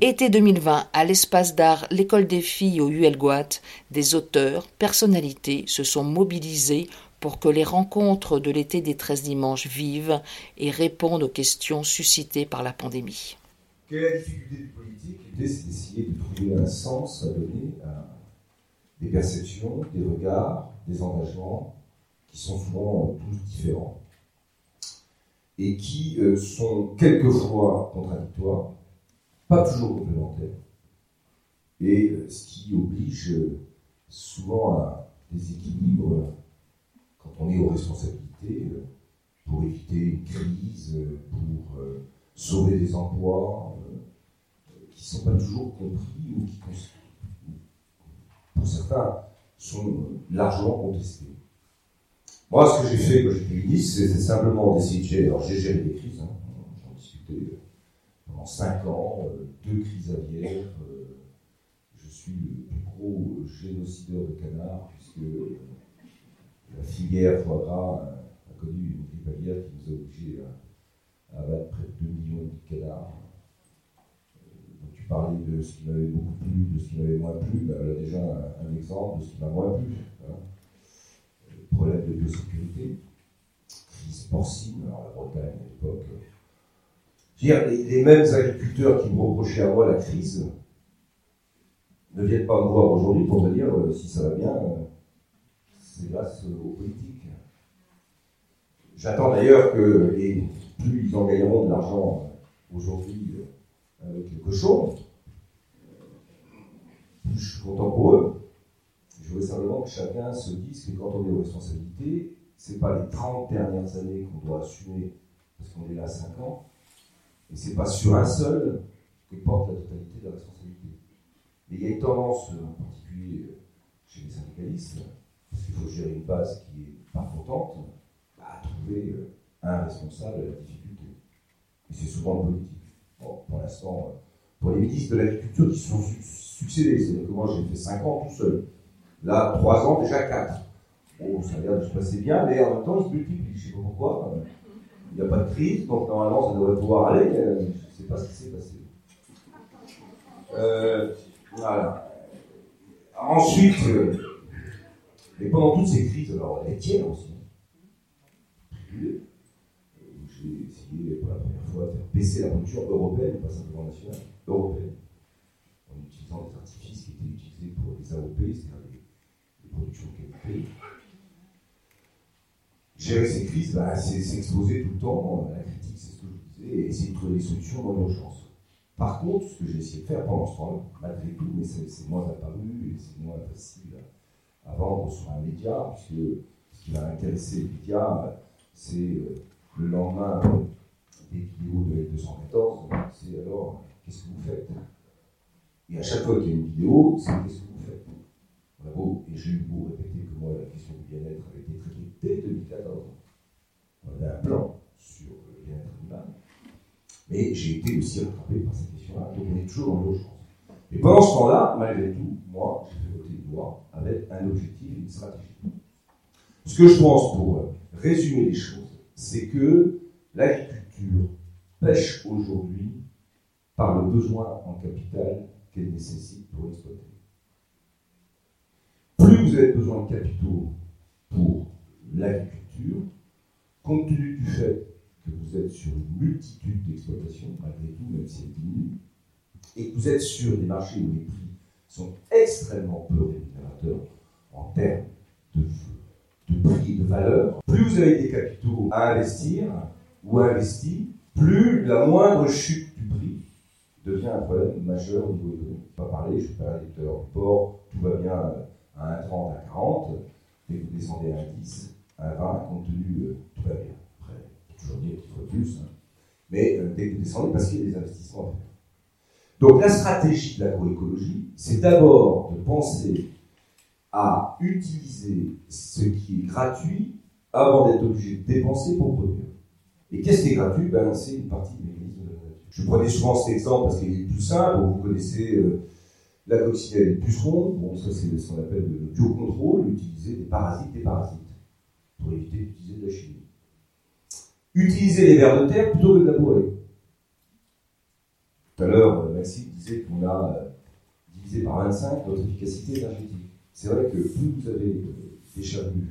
Été 2020, à l'espace d'art L'école des filles au ULGOAT, des auteurs, personnalités se sont mobilisés pour que les rencontres de l'été des 13 dimanches vivent et répondent aux questions suscitées par la pandémie. Quelle est la difficulté du politique d'essayer de trouver un sens à donner à des perceptions, des regards, des engagements qui sont souvent tous différents et qui euh, sont quelquefois contradictoires, pas toujours complémentaires, et euh, ce qui oblige euh, souvent à des équilibres quand on est aux responsabilités pour éviter une crise, pour sauver des emplois qui ne sont pas toujours compris ou qui, pour certains, sont largement contestés. Moi, ce que j'ai fait quand j'étais ministre, c'est simplement d'essayer de gérer. Alors, j'ai géré des crises, hein. j'en discutais 5 ans, euh, deux crises aviaires. Euh, je suis le plus gros génocideur de canards, puisque la filière foie gras a connu une grippe aviaire qui nous a obligés à, abattre près de 2 millions de canards. Euh, donc, tu parlais de ce qui m'avait beaucoup plu, de ce qui m'avait moins plu. Ben, voilà déjà un, exemple de ce qui m'a moins plu. Hein problème de biosécurité, crise porcine, alors la Bretagne à l'époque. Dire, les, mêmes agriculteurs qui me reprochaient à moi la crise ne viennent pas me voir aujourd'hui pour me dire euh, si ça va bien, euh, c'est grâce aux politiques. J'attends d'ailleurs que, plus ils en gagneront de l'argent aujourd'hui euh, avec les cochons, plus je suis content pour eux. Je voudrais simplement que chacun se dise que quand on est aux responsabilités, ce n'est pas les 30 dernières années qu'on doit assumer, parce qu'on est là 5 ans, et ce n'est pas sur un seul que porte la totalité de la responsabilité. Mais il y a une tendance, en particulier chez les syndicalistes, parce qu'il faut gérer une base qui est pas contente, à trouver un responsable à la difficulté. Et c'est souvent le politique. Bon, pour l'instant, pour les ministres de l'agriculture qui se sont succédés, c'est-à-dire que moi j'ai fait 5 ans tout seul. Là, trois ans, déjà quatre. Bon, ça a l'air de se passer bien, mais en même temps, il se multiplie. Je ne sais pas pourquoi. Il n'y a pas de crise, donc normalement, ça devrait pouvoir aller. Je ne sais pas ce qui s'est passé. Euh, voilà. Ensuite, euh, et pendant toutes ces crises, alors les tiennes aussi, j'ai essayé pour la première fois de faire baisser la production européenne, pas simplement nationale, européenne, en utilisant des artifices qui étaient utilisés pour les AOP, c'est-à-dire production de qualité. Gérer ces crises, bah, c'est s'exposer tout le temps à la critique, c'est ce que je disais, et essayer de trouver des solutions dans l'urgence. Par contre, ce que j'ai essayé de faire pendant ce temps-là, malgré tout, mais c'est moins apparu et c'est moins facile à vendre sur un média, puisque ce qui va intéresser les médias, c'est euh, le lendemain des vidéos de L214, c'est alors qu'est-ce que vous faites? Et à chaque fois qu'il y a une vidéo, c'est qu'est-ce que vous faites? Et j'ai eu beau répéter que moi, la question du bien-être avait été traitée dès 2014. On avait un plan sur le bien-être animal. Mais j'ai été aussi rattrapé par cette question-là. Donc on est toujours dans l'urgence. Et pendant ce temps-là, malgré tout, moi, j'ai fait voter une loi avec un objectif et une stratégie. Ce que je pense pour résumer les choses, c'est que l'agriculture pêche aujourd'hui par le besoin en capital qu'elle nécessite pour exploiter vous avez besoin de capitaux pour l'agriculture, compte tenu du fait que vous êtes sur une multitude d'exploitations, malgré tout, même si elles diminuent, et que vous êtes sur des marchés où les prix sont extrêmement peu rémunérateurs en termes de, prix et de valeur, plus vous avez des capitaux à investir ou à investir, plus la moindre chute du prix devient un problème majeur au niveau économique. Pas parler, je suis pas un lecteur du port, tout va bien à 1,30 à 40, et vous descendez à 10, à 20, compte tenu, euh, tout va bien. Après, toujours dire qu'il faut plus, hein. mais euh, dès que vous descendez, parce qu'il y a des investissements à faire. Donc la stratégie de l'agroécologie, c'est d'abord de penser à utiliser ce qui est gratuit avant d'être obligé de dépenser pour produire. Et qu'est-ce qui est gratuit? Ben, C'est une partie du mécanisme de la nature. Je prenais souvent cet exemple parce qu'il est plus simple. Vous connaissez euh, la coccinelle et puceron, bon, ça c'est ce qu'on appelle le biocontrôle, utiliser des parasites des parasites, pour éviter d'utiliser de la chimie. Utiliser les vers de terre plutôt que de labourer. Tout à l'heure, Maxime a divisé par 25 notre efficacité énergétique. C'est vrai que plus vous avez des charrues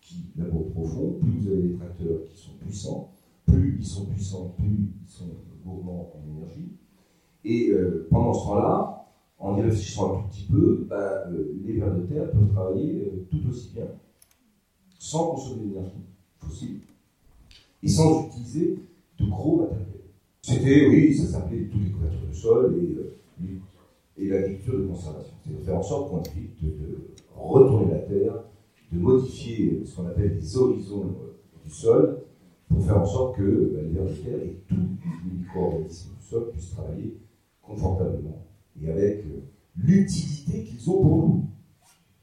qui labourent profond, plus vous avez des tracteurs qui sont puissants, plus ils sont puissants, plus ils sont gourmands en énergie. Et pendant ce temps-là, en y réfléchissant un tout petit peu, ben, euh, les vers de terre peuvent travailler euh, tout aussi bien, sans consommer d'énergie fossile, et sans utiliser de gros matériels. C'était, oui, ça s'appelait toutes les couvertures de sol et, euh, et l'agriculture de conservation. C'est de faire en sorte qu'on évite de, retourner la terre, de modifier ce qu'on appelle les horizons du sol, pour faire en sorte que ben, les vers de terre et tous les micro-organismes du sol puissent travailler confortablement et avec euh, l'utilité qu'ils ont pour nous.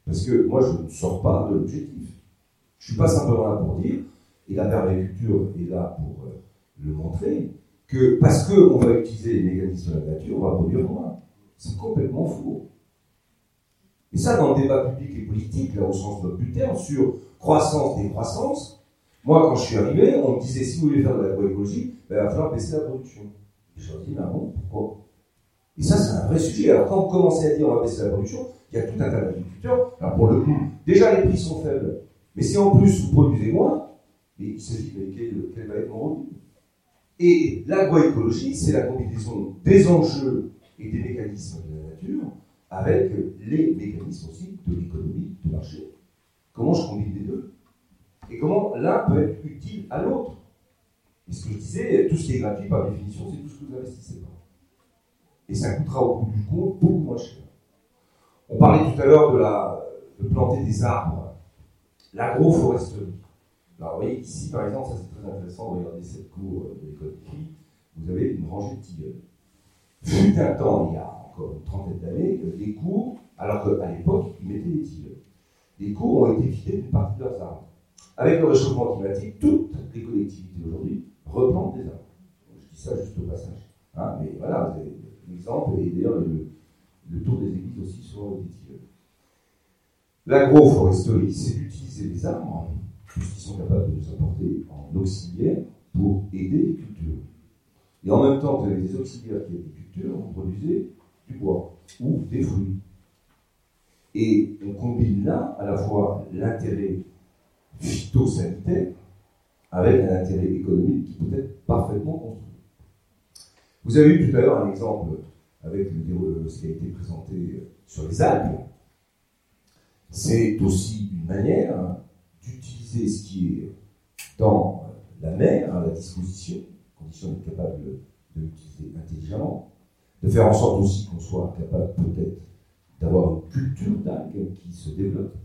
Parce que moi, je ne sors pas de l'objectif. Je ne suis pas simplement là pour dire, et la permaculture est là pour euh, le montrer, que parce qu'on va utiliser les mécanismes de la nature, on va produire moins. C'est complètement faux. Et ça, dans le débat public et politique, là au sens de terme, sur croissance, décroissance, moi, quand je suis arrivé, on me disait si vous voulez faire de l'agroécologie, ben, il va falloir baisser la production. Et je leur dis, ben bon, pourquoi? Et ça, c'est un vrai sujet. Alors, quand on commençait à dire on va baisser la production, il y a tout un tas d'agriculteurs. Alors, pour le coup, déjà, les prix sont faibles. Mais si en plus vous produisez moins, il s'agit de quel, va être mon revenu? Et l'agroécologie, c'est la combinaison des enjeux et des mécanismes de la nature avec les mécanismes aussi de l'économie de marché. Comment je combine les deux? Et comment l'un peut être utile à l'autre? Et ce que je disais, tout ce qui est gratuit par définition, c'est tout ce que vous investissez et ça coûtera au bout du compte beaucoup moins cher. On parlait tout à l'heure de, la, de planter des arbres, l'agroforesterie. Alors, vous voyez, ici, par exemple, ça c'est très intéressant, regardez cette cour de l'école de vous avez une rangée de tilleuls. Fut un temps, il y a encore une trentaine d'années, les cours, alors qu'à l'époque, ils mettaient des tilleuls. Les cours ont été vidés d'une partie de leurs arbres. Avec le réchauffement climatique, toutes les collectivités aujourd'hui replantent des arbres. Je dis ça juste au passage. Hein, mais voilà, vous avez exemple, et d'ailleurs le, tour des églises des. L'agroforesterie, c'est d'utiliser les arbres, puisqu'ils sont capables de nous apporter en auxiliaire pour aider les cultures. Et en même temps que les auxiliaires qui aident les cultures, on produisait du bois ou des fruits. Et on combine là à la fois l'intérêt phytosanitaire avec un intérêt économique qui peut être parfaitement construit. Vous avez eu tout à l'heure un exemple avec ce qui a été présenté sur les algues. C'est aussi une manière d'utiliser ce qui est dans la mer à la disposition, condition d'être capable de l'utiliser intelligemment, de faire en sorte aussi qu'on soit capable peut-être d'avoir une culture d'algues qui se développe.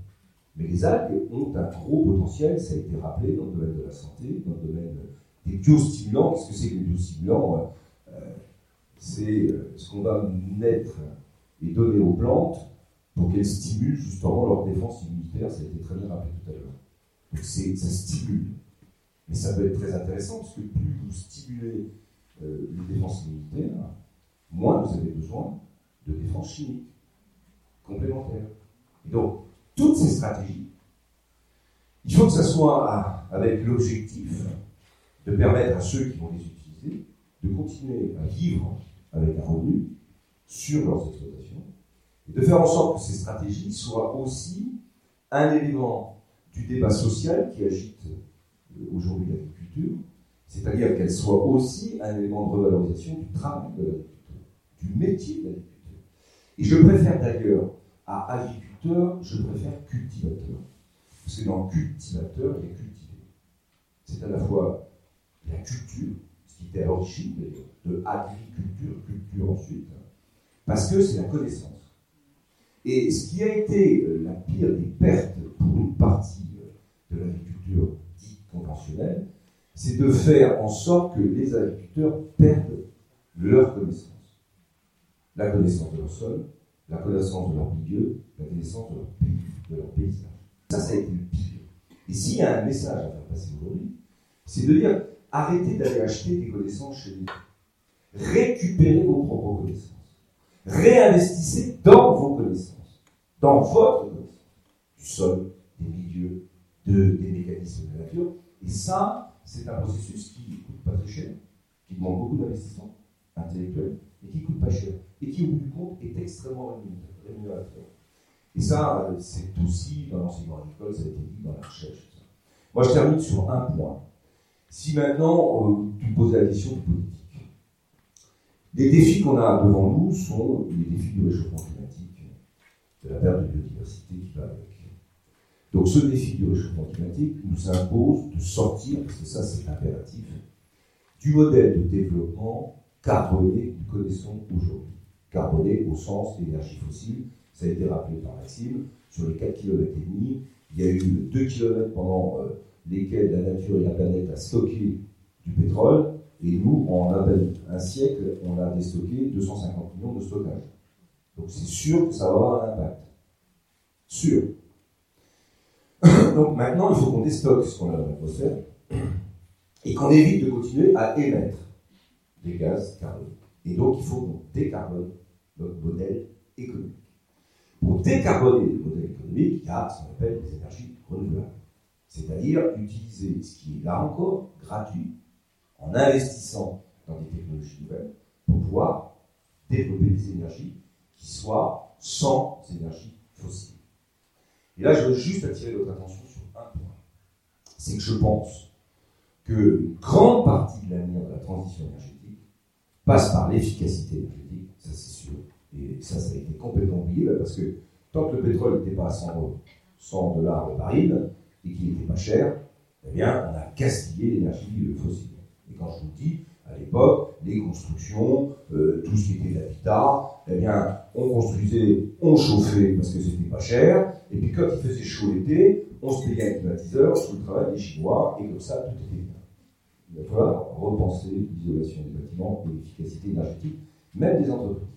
Mais les algues ont un gros potentiel, ça a été rappelé dans le domaine de la santé, dans le domaine des biostimulants. Qu'est-ce que c'est que les biostimulants c'est euh, ce qu'on va mettre et donner aux plantes pour qu'elles stimulent justement leur défense immunitaire. Ça a été très bien rappelé tout à l'heure. Donc ça stimule. Mais ça peut être très intéressant parce que plus vous stimulez euh, les défenses immunitaires, moins vous avez besoin de défense chimique complémentaire. Et donc, toutes ces stratégies, il faut que ça soit avec l'objectif de permettre à ceux qui vont les utiliser de continuer à vivre avec un revenu sur leurs exploitations, et de faire en sorte que ces stratégies soient aussi un élément du débat social qui agite euh, aujourd'hui l'agriculture, c'est-à-dire qu'elles soient aussi un élément de revalorisation du travail de l'agriculteur, du métier de l'agriculteur. Et je préfère d'ailleurs à agriculteur, je préfère cultivateur. Parce que dans cultivateur, il y a cultiver. C'est à la fois la culture, était à l'origine de agriculture, culture ensuite, parce que c'est la connaissance. Et ce qui a été euh, la pire des pertes pour une partie euh, de l'agriculture dite conventionnelle, c'est de faire en sorte que les agriculteurs perdent leur connaissance. La connaissance de leur sol, la connaissance de leur milieu, la connaissance de leur de leur paysage. Ça, ça a été le pire. Et s'il y a un message à faire passer aujourd'hui, c'est de dire arrêtez d'aller acheter des connaissances chez nous. Récupérez vos propres connaissances. Réinvestissez dans vos connaissances, dans votre connaissance, du sol, des milieux, de, des mécanismes de la nature. Et ça, c'est un processus qui ne coûte pas très cher, qui demande beaucoup d'investissement intellectuel et qui ne coûte pas cher. Et et qui, au bout du compte, est extrêmement rémunérateur. Et ça, c'est aussi dans l'enseignement agricole, ça a été dit dans la recherche. Moi, je termine sur un point. Si maintenant, euh, tu poses la question du politique, les défis qu'on a devant nous sont les défis du réchauffement climatique, de la perte de biodiversité qui va avec. Donc ce défi du réchauffement climatique nous impose de sortir, parce que ça c'est impératif, du modèle de développement carboné que nous connaissons aujourd'hui. Carboné au sens d'énergie fossile, ça a été rappelé par Maxime, sur les 4 km et demi, il y a eu 2 km pendant euh, lesquels la nature et la planète a stocké du pétrole, et nous, en à peine un siècle, on a déstocké 250 millions de stockage. Donc c'est sûr que ça va avoir un impact. Sûr. Donc maintenant, il faut qu'on déstocke ce qu'on a dans l'atmosphère et qu'on évite de continuer à émettre des gaz carboniques. Et donc, il faut qu'on décarbone notre modèle économique. Pour décarboner le modèle économique, il y a ce qu'on appelle les énergies renouvelables. C'est-à-dire utiliser ce qui est là encore gratuit en investissant dans des technologies nouvelles pour pouvoir développer des énergies qui soient sans énergie fossile. Et là, je veux juste attirer votre attention sur un point. C'est que je pense qu'une grande partie de l'avenir de la transition énergétique passe par l'efficacité énergétique, ça c'est sûr. Et ça, ça a été complètement oublié parce que tant que le pétrole n'était pas à 100, dollars le baril et qu'il n'était pas cher, eh bien, on a gaspillé l'énergie fossile. Et quand je vous dis, à l'époque, les constructions, euh, tout ce qui était l'habitat, eh bien, on construisait, on chauffait parce que c'était pas cher, et puis quand il faisait chaud l'été, on se payait un climatiseur sous le travail des Chinois, et comme ça, tout était bien. Il va falloir repenser l'isolation des bâtiments et l'efficacité énergétique, même des entreprises,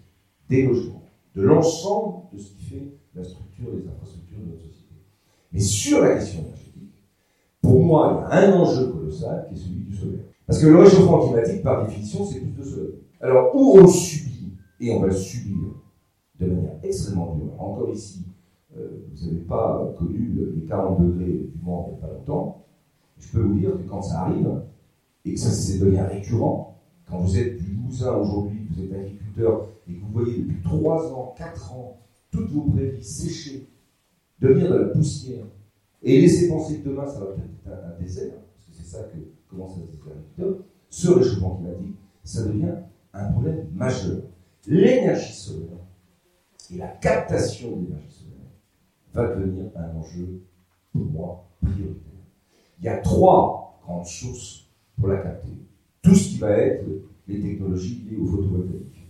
des logements, de l'ensemble de ce qui fait la structure et les infrastructures de notre société. Mais sur la question énergétique, pour moi, il y a un enjeu colossal qui est celui du solaire. Parce que le réchauffement climatique, par définition, c'est plus de soleil. Alors, où on le subit, et on va le subir de manière extrêmement dure, encore ici, euh, vous n'avez pas connu les 40 degrés du monde il n'y a pas longtemps, je peux vous dire que quand ça arrive, et que ça, devient récurrent, quand vous êtes du Limousin aujourd'hui, vous êtes agriculteur, et que vous voyez depuis 3 ans, 4 ans, toutes vos prairies séchées, devenir de la poussière, et laisser penser que demain, ça va peut-être être un, désert, parce que c'est ça que commence à se dire agriculteurs, ce réchauffement climatique, ça devient un problème majeur. L'énergie solaire et la captation d'énergie solaire va devenir un enjeu, pour moi, prioritaire. Il y a trois grandes sources pour la capter. Tout ce qui va être les technologies liées au photovoltaïque.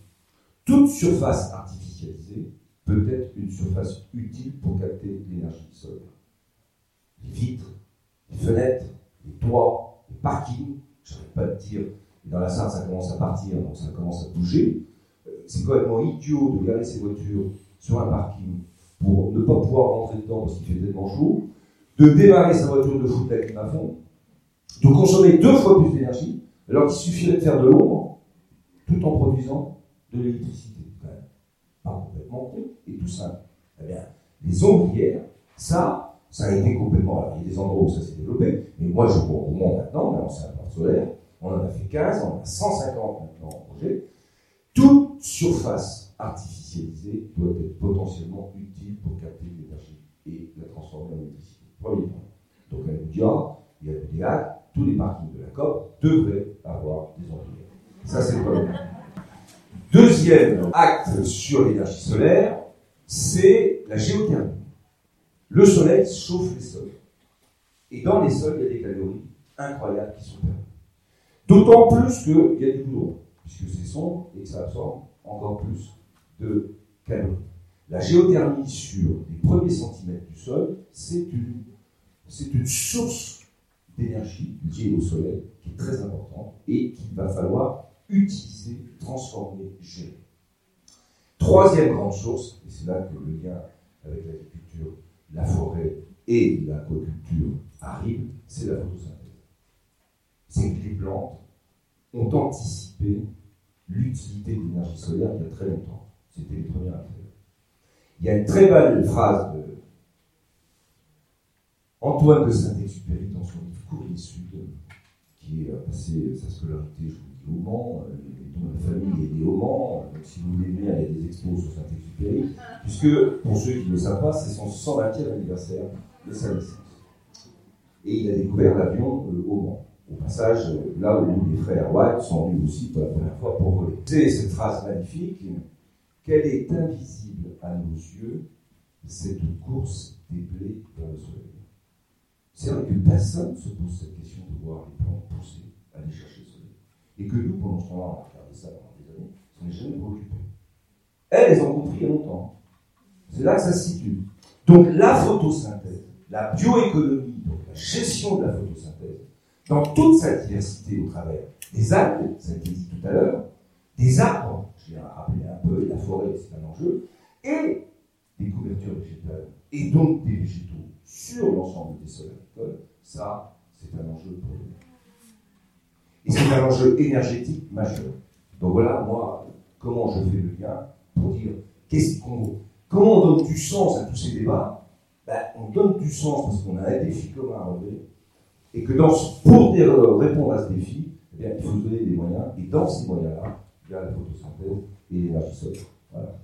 Toute surface artificialisée peut être une surface utile pour capter l'énergie solaire. Les vitres, les fenêtres, les toits, les parkings, je n'arrête pas de dire, dans la salle ça commence à partir, donc ça commence à bouger. Euh, c'est complètement idiot de garer ses voitures sur un parking pour ne pas pouvoir rentrer dedans parce qu'il fait tellement chaud, de démarrer sa voiture de foot avec à fond, de consommer deux fois plus d'énergie, alors qu'il suffirait de faire de l'ombre tout en produisant de l'électricité. Pas complètement et tout simple. Eh les ombrières, ça, ça a été complètement. Il y a des endroits où ça s'est développé, mais moi je vois au moins maintenant, mais c'est un parc solaire, on en a fait 15, on en a 150 maintenant en projet. Toute surface artificialisée doit être potentiellement utile pour capter l'énergie et la transformer en électricité. Premier point. Donc à Loudia et à tous les parkings de la COP devraient avoir des ombrières. Ça, c'est le premier. Deuxième acte sur l'énergie solaire, c'est la géothermie. Le soleil chauffe les sols. Et dans les sols, il y a des calories incroyables qui sont perdues. D'autant plus qu'il y a du goudron, puisque c'est sombre et que ça absorbe encore plus de calories. La géothermie sur les premiers centimètres du sol, c'est une, c'est une source d'énergie liée au soleil qui est très importante et qu'il va falloir utiliser, transformer, gérer. Troisième grande source, et c'est là que le lien avec l'agriculture, la forêt et l'aquaculture arrive, c'est la photosynthèse. C'est que les plantes ont anticipé l'utilité de l'énergie solaire il y a très longtemps. C'était les premiers à Il y a une très belle phrase de Antoine de Saint-Exupéry dans son livre Courrier Sud, qui a passé sa scolarité, je vous au Mans, dont la famille est née au Mans. Donc, si vous voulez venir, il y a des expos sur Saint-Exupéry. Puisque, pour ceux qui ne le savent pas, c'est son 120e anniversaire de sa naissance. Et il a découvert l'avion au Mans. Au passage, là où les frères White sont venus aussi pour la première fois pour voler. C'est cette phrase magnifique qu'elle est invisible à nos yeux, cette course des blés vers le soleil. C'est vrai que personne ne se pose cette question de voir les plantes pousser, aller chercher le soleil. Et que nous, pendant ce temps-là, on a regardé ça pendant des années, on n'est jamais préoccupé. Elles, elles ont compris il y a longtemps. C'est là que ça se situe. Donc la photosynthèse, la bioéconomie, donc la gestion de la photosynthèse, dans toute sa diversité au travers des algues, ça a été dit tout à l'heure, des arbres, je viens rappeler un peu, la forêt, c'est un enjeu, et des couvertures végétales, et donc des végétaux sur l'ensemble des sols ça, c'est un enjeu pour nous. Et c'est un enjeu énergétique majeur. Donc voilà, moi, comment je fais le lien pour dire qu'est-ce qu'on, comment on donne du sens à tous ces débats? Ben, On donne du sens parce qu'on a un défi commun à relever et que dans, pour répondre à ce défi, eh il faut donner des moyens, et dans ces moyens-là, il y a la photosynthèse et l'énergie solaire. Voilà.